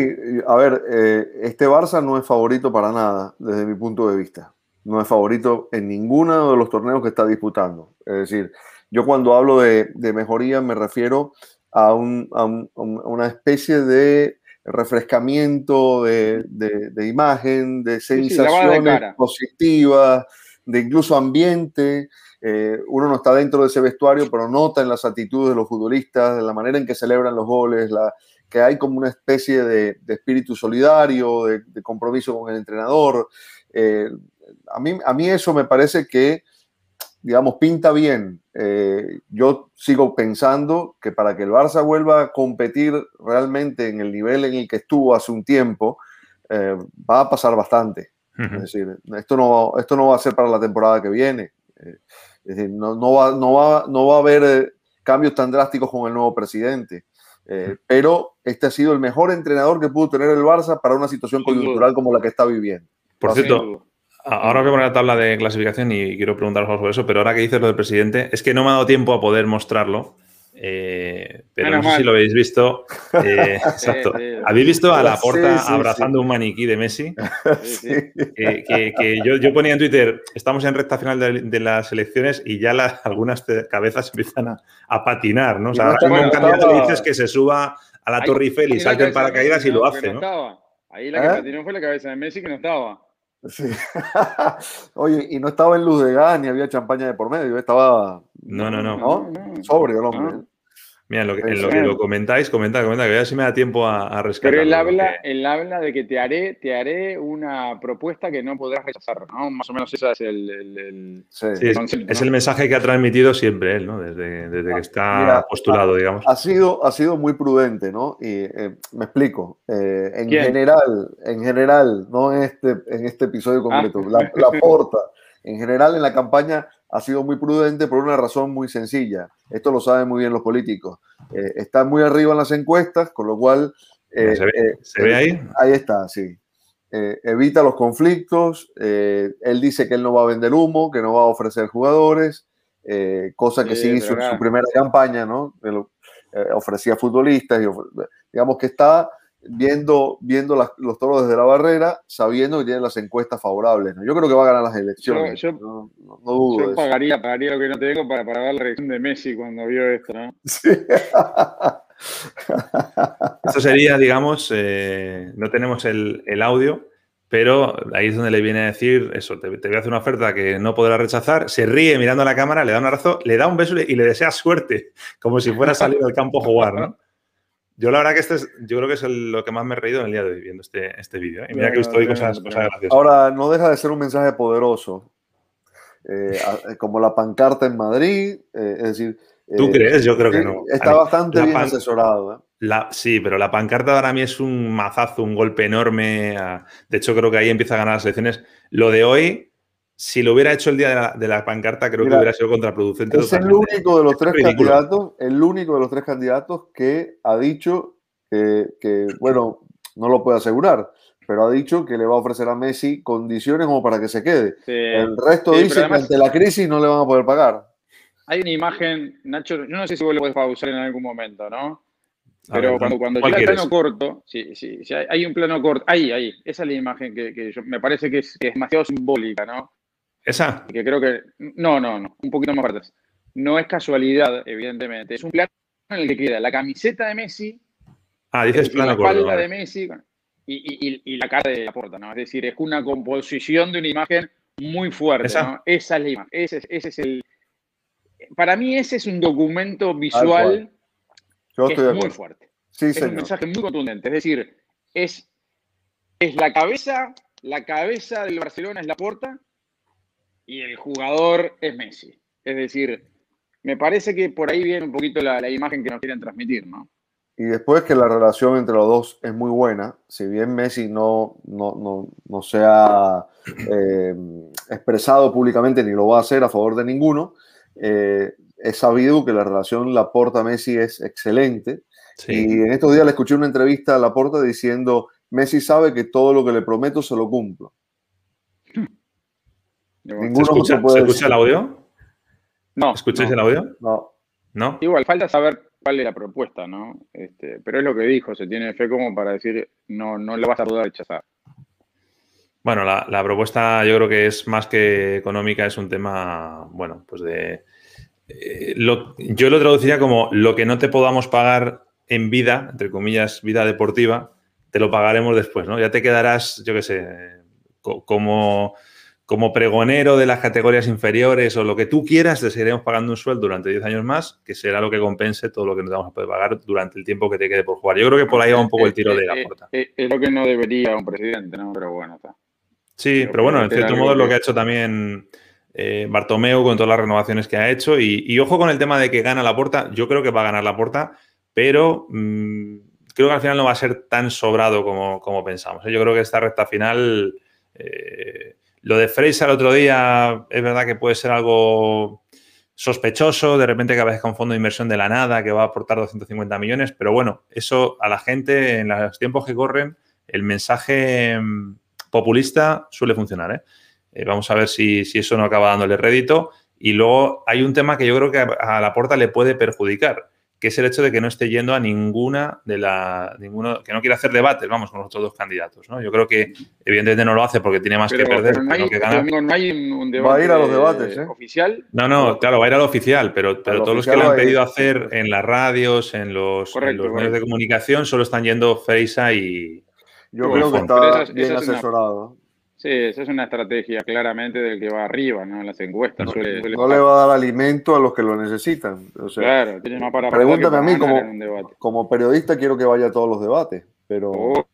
[SPEAKER 2] a ver, eh, este Barça no es favorito para nada, desde mi punto de vista. No es favorito en ninguno de los torneos que está disputando. Es decir, yo cuando hablo de, mejoría me refiero a, una especie de refrescamiento de, imagen, de sensaciones positivas, de incluso ambiente. Eh, uno no está dentro de ese vestuario, pero nota en las actitudes de los futbolistas, en la manera en que celebran los goles, la, que hay como una especie de, espíritu solidario, de, compromiso con el entrenador. Eh, a, mí, a mí eso me parece que, digamos, pinta bien. Eh, yo sigo pensando que para que el Barça vuelva a competir realmente en el nivel en el que estuvo hace un tiempo, eh, va a pasar bastante. Es decir, esto no, esto no va a ser para la temporada que viene. es decir, no, no, va, no, va, no va a haber cambios tan drásticos con el nuevo presidente. Eh, pero este ha sido el mejor entrenador que pudo tener el Barça para una situación coyuntural como la que está viviendo.
[SPEAKER 1] Por cierto, ahora voy a poner la tabla de clasificación y quiero preguntaros sobre eso, pero ahora que dices lo del presidente, es que no me ha dado tiempo a poder mostrarlo. Eh, pero no sé si lo habéis visto. Eh, exacto. ¿Habéis visto a la porta abrazando un maniquí de Messi? que, yo, ponía en Twitter, estamos en recta final de, las elecciones y ya algunas cabezas empiezan a, patinar, ¿no? O sea, ahora un candidato le dices que se suba a la Torre Eiffel y salte en paracaídas y lo hace, ¿no?
[SPEAKER 3] Ahí la que ¿Eh? patinó fue la cabeza de Messi que no estaba.
[SPEAKER 2] Sí. Oye, y no estaba en luz de gas ni había champaña de por medio, estaba.
[SPEAKER 1] No, no, no.
[SPEAKER 2] Sobrio el hombre.
[SPEAKER 1] Mira, en lo, que, en lo que lo comentáis, comentad, comentad, que a ver si me da tiempo a, a rescatar.
[SPEAKER 3] Pero él habla, él habla de que te haré, te haré una propuesta que no podrás rechazar, ¿no? Más o menos ese es el, el, el,
[SPEAKER 1] sí. Sí, es, concepto, es ¿no? el mensaje que ha transmitido siempre él, ¿no? Desde, desde que está Mira, postulado,
[SPEAKER 2] ha,
[SPEAKER 1] digamos.
[SPEAKER 2] Ha sido, ha sido muy prudente, ¿no? Y eh, me explico. Eh, en ¿Quién? general, en general, no en este, en este episodio concreto, ah. la, la porta, en general en la campaña ha sido muy prudente por una razón muy sencilla. Esto lo saben muy bien los políticos. Eh, está muy arriba en las encuestas, con lo cual...
[SPEAKER 1] Eh, ¿Se, ve, eh, ¿Se, ve, ahí?
[SPEAKER 2] Ahí está, sí. Eh, evita los conflictos. él dice que él no va a vender humo, que no va a ofrecer jugadores, cosa que sí, sí hizo en su primera campaña, ¿no? Él, ofrecía futbolistas, y of digamos que está viendo, viendo las, los toros desde la barrera, sabiendo que tienen las encuestas favorables. ¿no? Yo creo que va a ganar las elecciones.
[SPEAKER 3] Yo, yo, no, no, no, dudo yo pagaría, pagaría, lo que no tengo para, para ver la reacción de Messi cuando vio esto, ¿no? Sí.
[SPEAKER 1] Esto sería, digamos, eh, no tenemos el, el, audio, pero ahí es donde le viene a decir eso, te, te, voy a hacer una oferta que no podrás rechazar, se ríe mirando a la cámara, le da un abrazo, le da un beso y le desea suerte, como si fuera a salir del campo a jugar, ¿no? Yo la verdad que este es, yo creo que es el, lo que más me he reído en el día de hoy viendo este, este vídeo. ¿eh? Y mira que estoy cosas, cosas graciosas.
[SPEAKER 2] Ahora, no deja de ser un mensaje poderoso. Eh, como la pancarta en Madrid, eh, es decir...
[SPEAKER 1] ¿Tú crees? Yo creo que no.
[SPEAKER 2] Está ver, bastante bien asesorado.
[SPEAKER 1] La, sí, pero la pancarta para mí es un mazazo, un golpe enorme. A, de hecho, creo que ahí empieza a ganar las elecciones. Lo de hoy, si lo hubiera hecho el día de la, de la pancarta, creo Mira, que hubiera sido contraproducente.
[SPEAKER 2] Es el único de los tres ridículo. candidatos, el único de los tres candidatos que ha dicho que, que, bueno, no lo puede asegurar, pero ha dicho que le va a ofrecer a Messi condiciones como para que se quede. Sí. El resto sí, dice además, que ante la crisis no le van a poder pagar.
[SPEAKER 3] Hay una imagen, Nacho, yo no sé si vos lo puedes pausar en algún momento, ¿no? Pero ver, cuando, cuando llega el plano corto, sí, sí, sí, hay un plano corto, ahí, ahí, esa es la imagen que, que yo, me parece que es, que es demasiado simbólica, ¿no?
[SPEAKER 1] ¿Esa?
[SPEAKER 3] Que creo que. No, no, no. Un poquito más fuertes. No es casualidad, evidentemente. Es un plano en el que queda la camiseta de Messi.
[SPEAKER 1] Ah, dices plano
[SPEAKER 3] La espalda corto, de Messi y, y, y, la cara de la porta, ¿no? Es decir, es una composición de una imagen muy fuerte,
[SPEAKER 1] ¿Esa?
[SPEAKER 3] ¿no? Esa es la imagen. Ese, ese, es el. Para mí, ese es un documento visual
[SPEAKER 2] Yo estoy
[SPEAKER 3] que es muy fuerte.
[SPEAKER 2] Sí,
[SPEAKER 3] es
[SPEAKER 2] señor.
[SPEAKER 3] un mensaje muy contundente. Es decir, es, es la cabeza, la cabeza del Barcelona es la porta y el jugador es Messi. Es decir, me parece que por ahí viene un poquito la, la, imagen que nos quieren transmitir, ¿no?
[SPEAKER 2] Y después que la relación entre los dos es muy buena, si bien Messi no, no, no, no se ha eh, expresado públicamente ni lo va a hacer a favor de ninguno, eh, es sabido que la relación Laporta-Messi es excelente. Sí. Y en estos días le escuché una entrevista a Laporta diciendo, Messi sabe que todo lo que le prometo se lo cumplo.
[SPEAKER 1] Ninguno ¿Se escucha, ¿se escucha el audio?
[SPEAKER 3] No.
[SPEAKER 1] ¿Escucháis
[SPEAKER 3] no,
[SPEAKER 1] el audio?
[SPEAKER 2] No.
[SPEAKER 1] ¿No?
[SPEAKER 3] Igual, falta saber cuál es la propuesta, ¿no? Este, pero es lo que dijo, se tiene fe como para decir, no, no le vas a poder rechazar.
[SPEAKER 1] Bueno, la, la, propuesta yo creo que es más que económica, es un tema, bueno, pues de... Eh, lo, yo lo traduciría como lo que no te podamos pagar en vida, entre comillas, vida deportiva, te lo pagaremos después, ¿no? Ya te quedarás, yo qué sé, co como como pregonero de las categorías inferiores o lo que tú quieras, te seguiremos pagando un sueldo durante 10 años más, que será lo que compense todo lo que nos vamos a poder pagar durante el tiempo que te quede por jugar. Yo creo que por ahí va un poco el tiro de la puerta.
[SPEAKER 3] Es, es, lo que no debería un presidente, ¿no? Pero bueno, está.
[SPEAKER 1] Sí, pero, pero bueno, en cierto modo es lo que ha hecho también eh, Bartomeu con todas las renovaciones que ha hecho. Y, y, ojo con el tema de que gana la puerta. Yo creo que va a ganar la puerta, pero mmm, creo que al final no va a ser tan sobrado como, como pensamos. ¿eh? Yo creo que esta recta final. Eh, lo de Freisa el otro día es verdad que puede ser algo sospechoso, de repente que aparezca un fondo de inversión de la nada que va a aportar 250 millones, pero bueno, eso a la gente en los tiempos que corren, el mensaje mm, populista suele funcionar. ¿eh? Eh, vamos a ver si, si, eso no acaba dándole rédito. Y luego hay un tema que yo creo que a, a la puerta le puede perjudicar que es el hecho de que no esté yendo a ninguna de la. Ninguno, que no quiere hacer debates, vamos, con los otros dos candidatos. ¿no? Yo creo que, evidentemente, no lo hace porque tiene más pero, que perder
[SPEAKER 3] no hay,
[SPEAKER 1] que ganar.
[SPEAKER 3] No hay un debate
[SPEAKER 2] va a ir a los debates, ¿eh?
[SPEAKER 3] oficial.
[SPEAKER 1] No, no, claro, va a ir al oficial, pero, pero todos los que le han pedido hacer en las radios, en los, correcto, en los medios de comunicación, solo están yendo Freisa y.
[SPEAKER 2] Yo creo que está bien asesorado.
[SPEAKER 3] Sí, esa es una estrategia claramente del que va arriba, ¿no? En las encuestas.
[SPEAKER 2] No,
[SPEAKER 3] suele- suele
[SPEAKER 2] no le va a dar alimento a los que lo necesitan. O sea,
[SPEAKER 3] Claro, tiene más para
[SPEAKER 2] pregúntame a mí como- como periodista quiero que vaya a todos los debates, pero
[SPEAKER 3] Obvio.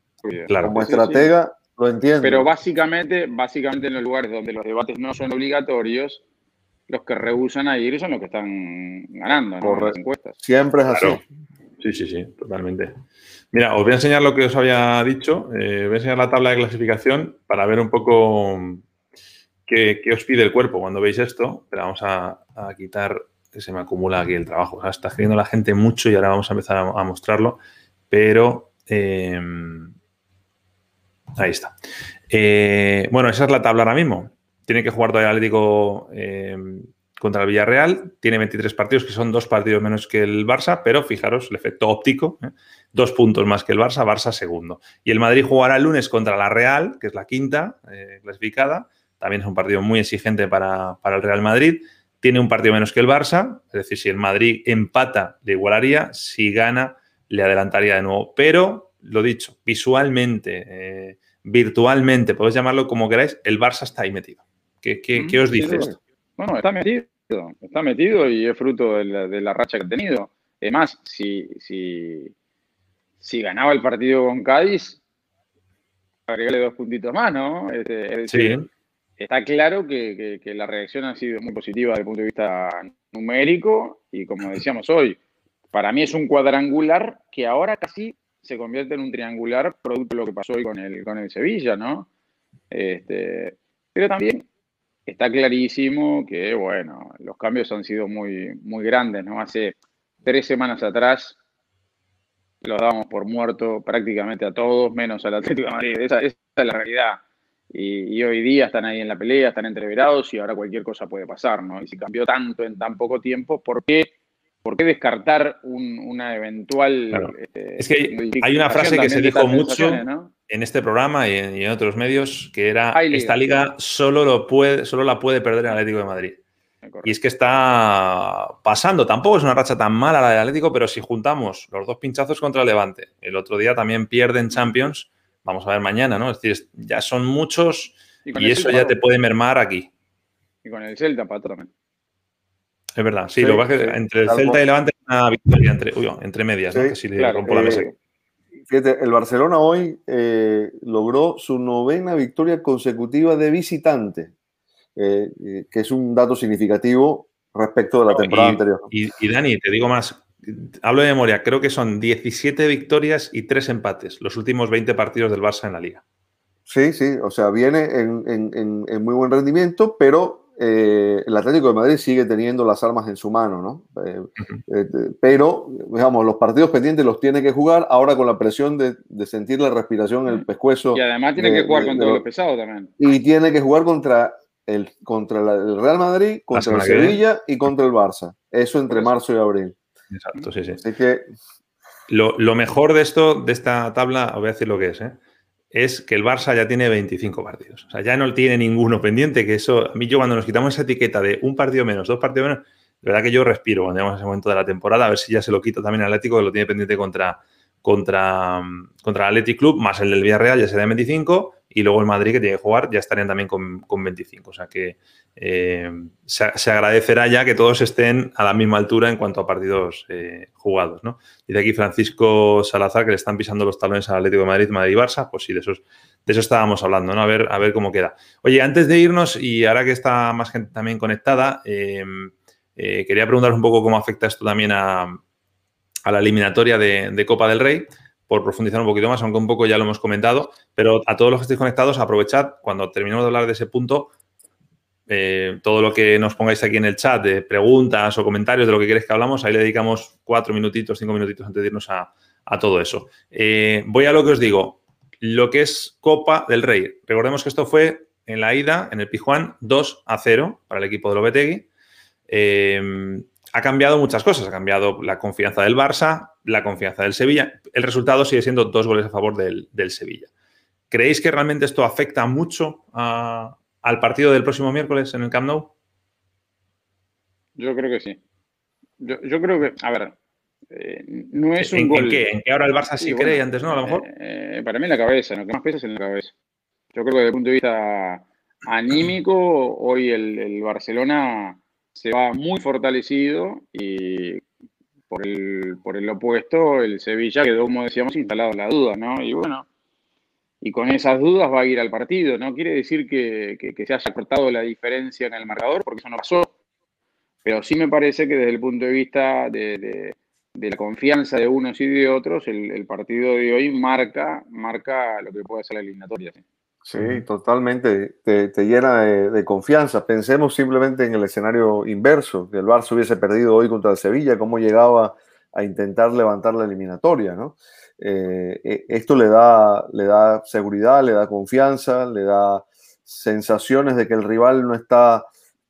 [SPEAKER 1] Claro.
[SPEAKER 2] como
[SPEAKER 3] Sí, sí.
[SPEAKER 2] estratega lo entiendo.
[SPEAKER 3] Pero básicamente, básicamente en los lugares donde los debates no son obligatorios, los que rehusan a ir son los que están ganando, ¿no? En las
[SPEAKER 2] Correcto.
[SPEAKER 3] encuestas.
[SPEAKER 2] Siempre es así.
[SPEAKER 1] Claro. Sí, sí, sí, totalmente. Mira, os voy a enseñar lo que os había dicho. eh, voy a enseñar la tabla de clasificación para ver un poco qué, qué os pide el cuerpo cuando veis esto. Pero vamos a, a quitar que se me acumula aquí el trabajo. O sea, está escribiendo la gente mucho y ahora vamos a empezar a, a mostrarlo. Pero eh, ahí está. Eh, bueno, esa es la tabla ahora mismo. Tiene que jugar todavía el Atlético eh, contra el Villarreal. Tiene 23 partidos, que son dos partidos menos que el Barça, pero fijaros el efecto óptico. ¿eh? Dos puntos más que el Barça, Barça segundo. Y el Madrid jugará el lunes contra la Real, que es la quinta eh, clasificada. También es un partido muy exigente para, para el Real Madrid. Tiene un partido menos que el Barça, es decir, si el Madrid empata, le igualaría. Si gana, le adelantaría de nuevo. Pero, lo dicho, visualmente, eh, virtualmente, podéis llamarlo como queráis, el Barça está ahí metido. ¿Qué, qué- qué os dice esto?
[SPEAKER 3] Bueno, está metido, está metido y es fruto de la, de la racha que ha tenido. Además, si, si, si ganaba el partido con Cádiz, agregarle dos puntitos más, ¿no? Este, es decir,
[SPEAKER 1] Sí,
[SPEAKER 3] está claro que, que- que la reacción ha sido muy positiva desde el punto de vista numérico y como decíamos hoy, para mí es un cuadrangular que ahora casi se convierte en un triangular producto de lo que pasó hoy con el, con el Sevilla, ¿no? Este, pero también está clarísimo que, bueno, los cambios han sido muy, muy grandes, ¿no? Hace tres semanas atrás los dábamos por muerto prácticamente a todos, menos al Atlético de Madrid. Esa, es la realidad. Y, y hoy día están ahí en la pelea, están entreverados y ahora cualquier cosa puede pasar, ¿no? Y si cambió tanto en tan poco tiempo, ¿por qué, por qué descartar un- una eventual...
[SPEAKER 1] Claro.
[SPEAKER 3] este,
[SPEAKER 1] Es que hay- una frase que se dijo mucho en este programa y en, y en otros medios, que era
[SPEAKER 3] liga.
[SPEAKER 1] esta liga solo, lo puede, solo la puede perder el Atlético de Madrid. Y es que está pasando. Tampoco es una racha tan mala la del Atlético, pero si juntamos los dos pinchazos contra el Levante, el otro día también pierden Champions, vamos a ver mañana, ¿no? Es decir, ya son muchos y eso
[SPEAKER 3] Celta,
[SPEAKER 1] ya te puede mermar aquí.
[SPEAKER 3] Y con el Celta, patrón.
[SPEAKER 1] Es verdad, sí,
[SPEAKER 2] Sí,
[SPEAKER 1] lo que pasa es que entre el Celta y Levante hay una victoria entre, uy, entre medias, ¿no? Que si le
[SPEAKER 3] claro,
[SPEAKER 1] rompo la mesa.
[SPEAKER 2] Eh, fíjate, el Barcelona hoy eh, logró su novena victoria consecutiva de visitante, eh, eh, que es un dato significativo respecto de la
[SPEAKER 1] No,
[SPEAKER 2] temporada
[SPEAKER 1] y-
[SPEAKER 2] anterior.
[SPEAKER 1] Y, y Dani, te digo más, hablo de memoria, creo que son 17 victorias y 3 empates, los últimos 20 partidos del Barça en la liga.
[SPEAKER 2] Sí, sí, o sea, viene en, en- en- en muy buen rendimiento, pero eh, el Atlético de Madrid sigue teniendo las armas en su mano, ¿no? Eh, eh, pero, digamos, los partidos pendientes los tiene que jugar ahora con la presión de, de sentir la respiración en el pescuezo
[SPEAKER 3] Y además tiene que jugar
[SPEAKER 2] de-
[SPEAKER 3] con
[SPEAKER 2] de
[SPEAKER 3] todo
[SPEAKER 2] los-
[SPEAKER 3] lo pesado también.
[SPEAKER 2] y tiene que jugar contra el, contra la- el Real Madrid, contra el. Sevilla y contra el Barça. Eso entre marzo y abril.
[SPEAKER 1] Exacto, sí, sí.
[SPEAKER 2] Así que
[SPEAKER 1] Lo, lo mejor de esto, de esta tabla, os voy a decir lo que es, ¿eh? Es que el Barça ya tiene 25 partidos. O sea, ya no tiene ninguno pendiente, que eso, a mí yo cuando nos quitamos esa etiqueta de un partido menos, dos partidos menos, de verdad que yo respiro cuando llegamos a ese momento de la temporada, a ver si ya se lo quito también al Atlético, que lo tiene pendiente contra, contra, contra el Athletic Club, más el del Villarreal ya sería 25, y luego el Madrid que tiene que jugar ya estarían también con, con 25. O sea que eh, se, agradecerá ya que todos estén a la misma altura en cuanto a partidos eh, jugados. ¿no? Dice aquí Francisco Salazar que le están pisando los talones al Atlético de Madrid, Madrid y Barça. Pues sí, de, de eso estábamos hablando, ¿no? A ver, a ver cómo queda. Oye, antes de irnos, y ahora que está más gente también conectada, eh, quería preguntaros un poco cómo afecta esto también a, a la eliminatoria de, de Copa del Rey por profundizar un poquito más, aunque un poco ya lo hemos comentado, pero a todos los que estéis conectados, aprovechad cuando terminemos de hablar de ese punto, eh, todo lo que nos pongáis aquí en el chat de preguntas o comentarios de lo que queréis que hablamos, ahí le dedicamos cuatro minutitos, cinco minutitos antes de irnos a, a todo eso. Eh, voy a lo que os digo, lo que es Copa del Rey. Recordemos que esto fue en la ida, en el Pijuán, 2 a 0 para el equipo de Lopetegui. Eh, ha cambiado muchas cosas. Ha cambiado la confianza del Barça, la confianza del Sevilla. El resultado sigue siendo dos goles a favor del, del Sevilla. ¿Creéis que realmente esto afecta mucho a, al partido del próximo miércoles en el Camp Nou?
[SPEAKER 3] Yo creo que sí. Yo, yo creo que, a ver, eh, no es un
[SPEAKER 1] ¿En,
[SPEAKER 3] gol.
[SPEAKER 1] ¿En qué? ¿En qué ahora el Barça sí,
[SPEAKER 3] Sí,
[SPEAKER 1] cree y antes no, a lo mejor?
[SPEAKER 3] eh, eh, para mí la cabeza, lo que más pesa es en la cabeza. Yo creo que desde el punto de vista anímico, hoy el, Barcelona se va muy fortalecido y por el, por el opuesto, el Sevilla quedó, como decíamos, instalado en la duda, ¿no? Y bueno, y con esas dudas va a ir al partido. No quiere decir que, se haya cortado la diferencia en el marcador, porque eso no pasó. Pero sí me parece que desde el punto de vista de, la confianza de unos y de otros, el, partido de hoy marca, marca lo que puede ser la eliminatoria.
[SPEAKER 2] Sí, totalmente. Te, llena de, confianza. Pensemos simplemente en el escenario inverso, que el Barça hubiese perdido hoy contra el Sevilla, cómo llegaba a intentar levantar la eliminatoria, ¿no? Eh, e, esto le da, le da seguridad, le da confianza, le da sensaciones de que el rival no está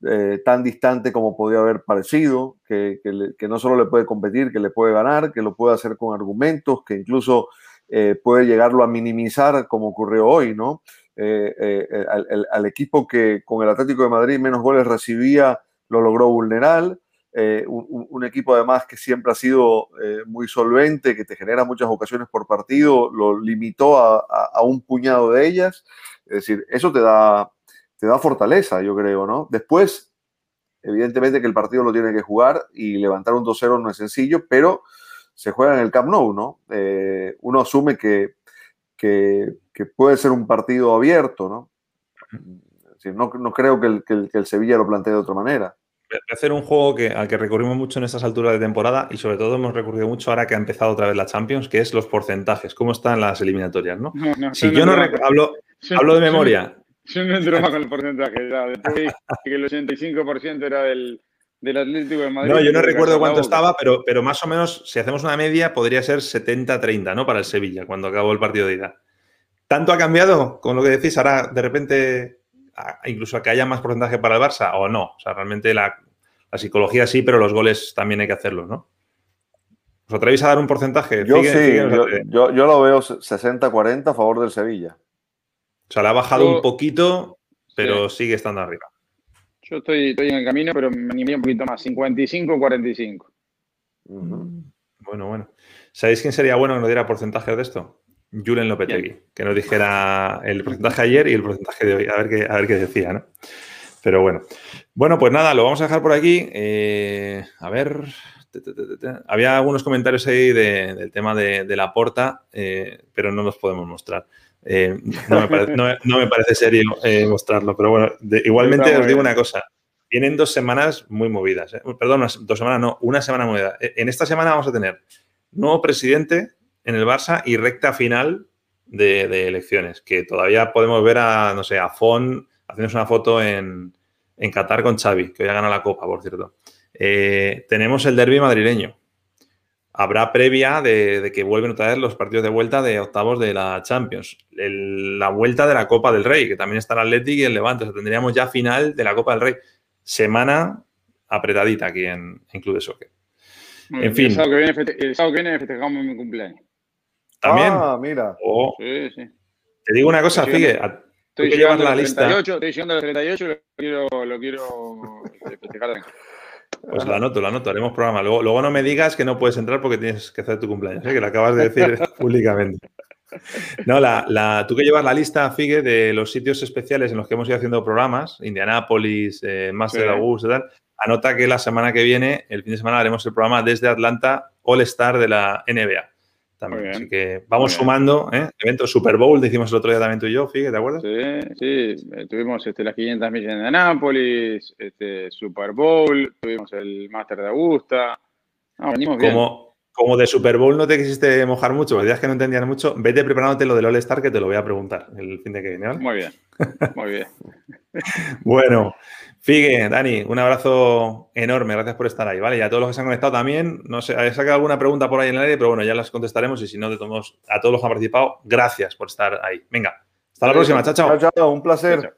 [SPEAKER 2] eh, tan distante como podía haber parecido, que, no solo le puede competir, que le puede ganar, que lo puede hacer con argumentos, que incluso eh, puede llegarlo a minimizar como ocurrió hoy, ¿no? al, equipo que con el Atlético de Madrid menos goles recibía, lo logró vulnerar. Eh, un, equipo además que siempre ha sido eh, muy solvente, que te genera muchas ocasiones por partido, lo limitó a, un puñado de ellas. Es decir, eso te da, te da fortaleza, yo creo, ¿no? Después, evidentemente que el partido lo tiene que jugar y levantar un 2-0 no es sencillo, pero se juega en el Camp Nou, ¿no? Eh, uno asume que, que, puede ser un partido abierto, ¿no? no, no, creo que el, que el Sevilla lo plantee de otra manera
[SPEAKER 1] hacer un juego que, al que recurrimos mucho en estas alturas de temporada y sobre todo hemos recurrido mucho ahora que ha empezado otra vez la Champions, que es los porcentajes, cómo están las eliminatorias, ¿no? si yo no, hablo, hablo de memoria.
[SPEAKER 3] Yo no entro con el porcentaje, ya, que el 85% era del, del, Atlético de Madrid.
[SPEAKER 1] No, yo no recuerdo cuánto estaba, pero, pero más o menos, si hacemos una media, podría ser 70-30, ¿no? Para el Sevilla, cuando acabó el partido de ida. ¿Tanto ha cambiado con lo que decís? Ahora, de repente, incluso a que haya más porcentaje para el Barça o no. O sea, realmente la, psicología sí, pero los goles también hay que hacerlos, ¿no? ¿Os atrevéis a dar un porcentaje?
[SPEAKER 2] Yo sí, yo, lo veo 60-40 a favor del Sevilla.
[SPEAKER 1] O sea, le ha bajado un poquito, pero sigue estando arriba.
[SPEAKER 3] Yo estoy, en el camino, pero me animé un poquito más, 55-45.
[SPEAKER 1] Bueno, bueno. ¿Sabéis quién sería bueno que nos diera porcentajes de esto? Julen Lopetegui, que nos dijera el porcentaje ayer y el porcentaje de hoy, a ver qué, a ver qué decía, ¿no? Pero bueno. Bueno, pues nada, lo vamos a dejar por aquí. Eh, a ver. Había algunos comentarios ahí del tema de, la porta, eh, pero no los podemos mostrar. Eh, no, me parece, serio mostrarlo, pero bueno, igualmente os digo una cosa. Vienen dos semanas muy movidas. Perdón, dos semanas no, una semana movida. En esta semana vamos a tener nuevo presidente en el Barça y recta final de, elecciones, que todavía podemos ver a, no sé, a Fon haciéndose una foto en, en Qatar con Xavi, que hoy ha ganado la Copa, por cierto. Eh, tenemos el derby madrileño. Habrá previa de, que vuelven otra vez los partidos de vuelta de octavos de la Champions. la vuelta de la Copa del Rey, que también está el Athletic y el Levante. O sea, tendríamos ya final de la Copa del Rey. Semana apretadita aquí en, Club de Soccer.
[SPEAKER 3] En fin. El sábado que viene, festejamos mi cumpleaños.
[SPEAKER 1] También.
[SPEAKER 2] Ah, mira.
[SPEAKER 3] Oh. Sí, sí.
[SPEAKER 1] Te digo una cosa, Figue.
[SPEAKER 3] Tú que llevas la lista. 38, estoy llegando a los 38 y lo quiero, lo quiero festejar.
[SPEAKER 1] Pues lo anoto, lo anoto, haremos programa. Luego, luego no me digas que no puedes entrar porque tienes que hacer tu cumpleaños, ¿eh? que lo acabas de decir públicamente. No, la, la, tú que llevas la lista, Figue, de los sitios especiales en los que hemos ido haciendo programas, Indianápolis, eh, Master sí. Augusta y tal, anota que la semana que viene, el fin de semana, haremos el programa desde Atlanta All Star de la NBA. También. Así que vamos sumando, ¿eh? Evento Super Bowl, decimos el otro día también tú y yo, Figue, ¿te acuerdas?
[SPEAKER 3] Sí, sí. Eh, tuvimos este, las 500 millas de Anápolis, este, Super Bowl, tuvimos el Master de Augusta. No, venimos bien.
[SPEAKER 1] Como, como de Super Bowl no te quisiste mojar mucho, porque días que no entendías mucho, vete preparándote lo del All Star que te lo voy a preguntar el fin de que viene, ¿vale?
[SPEAKER 3] Muy bien, muy bien.
[SPEAKER 1] bueno, Figue, Dani, un abrazo enorme, gracias por estar ahí, ¿vale? Y a todos los que se han conectado también, no sé, he sacado alguna pregunta por ahí en el aire, pero bueno, ya las contestaremos y si no, de todos a todos los que han participado, gracias por estar ahí. Venga, hasta la próxima, chao, chao.
[SPEAKER 2] Chao, chao, un placer.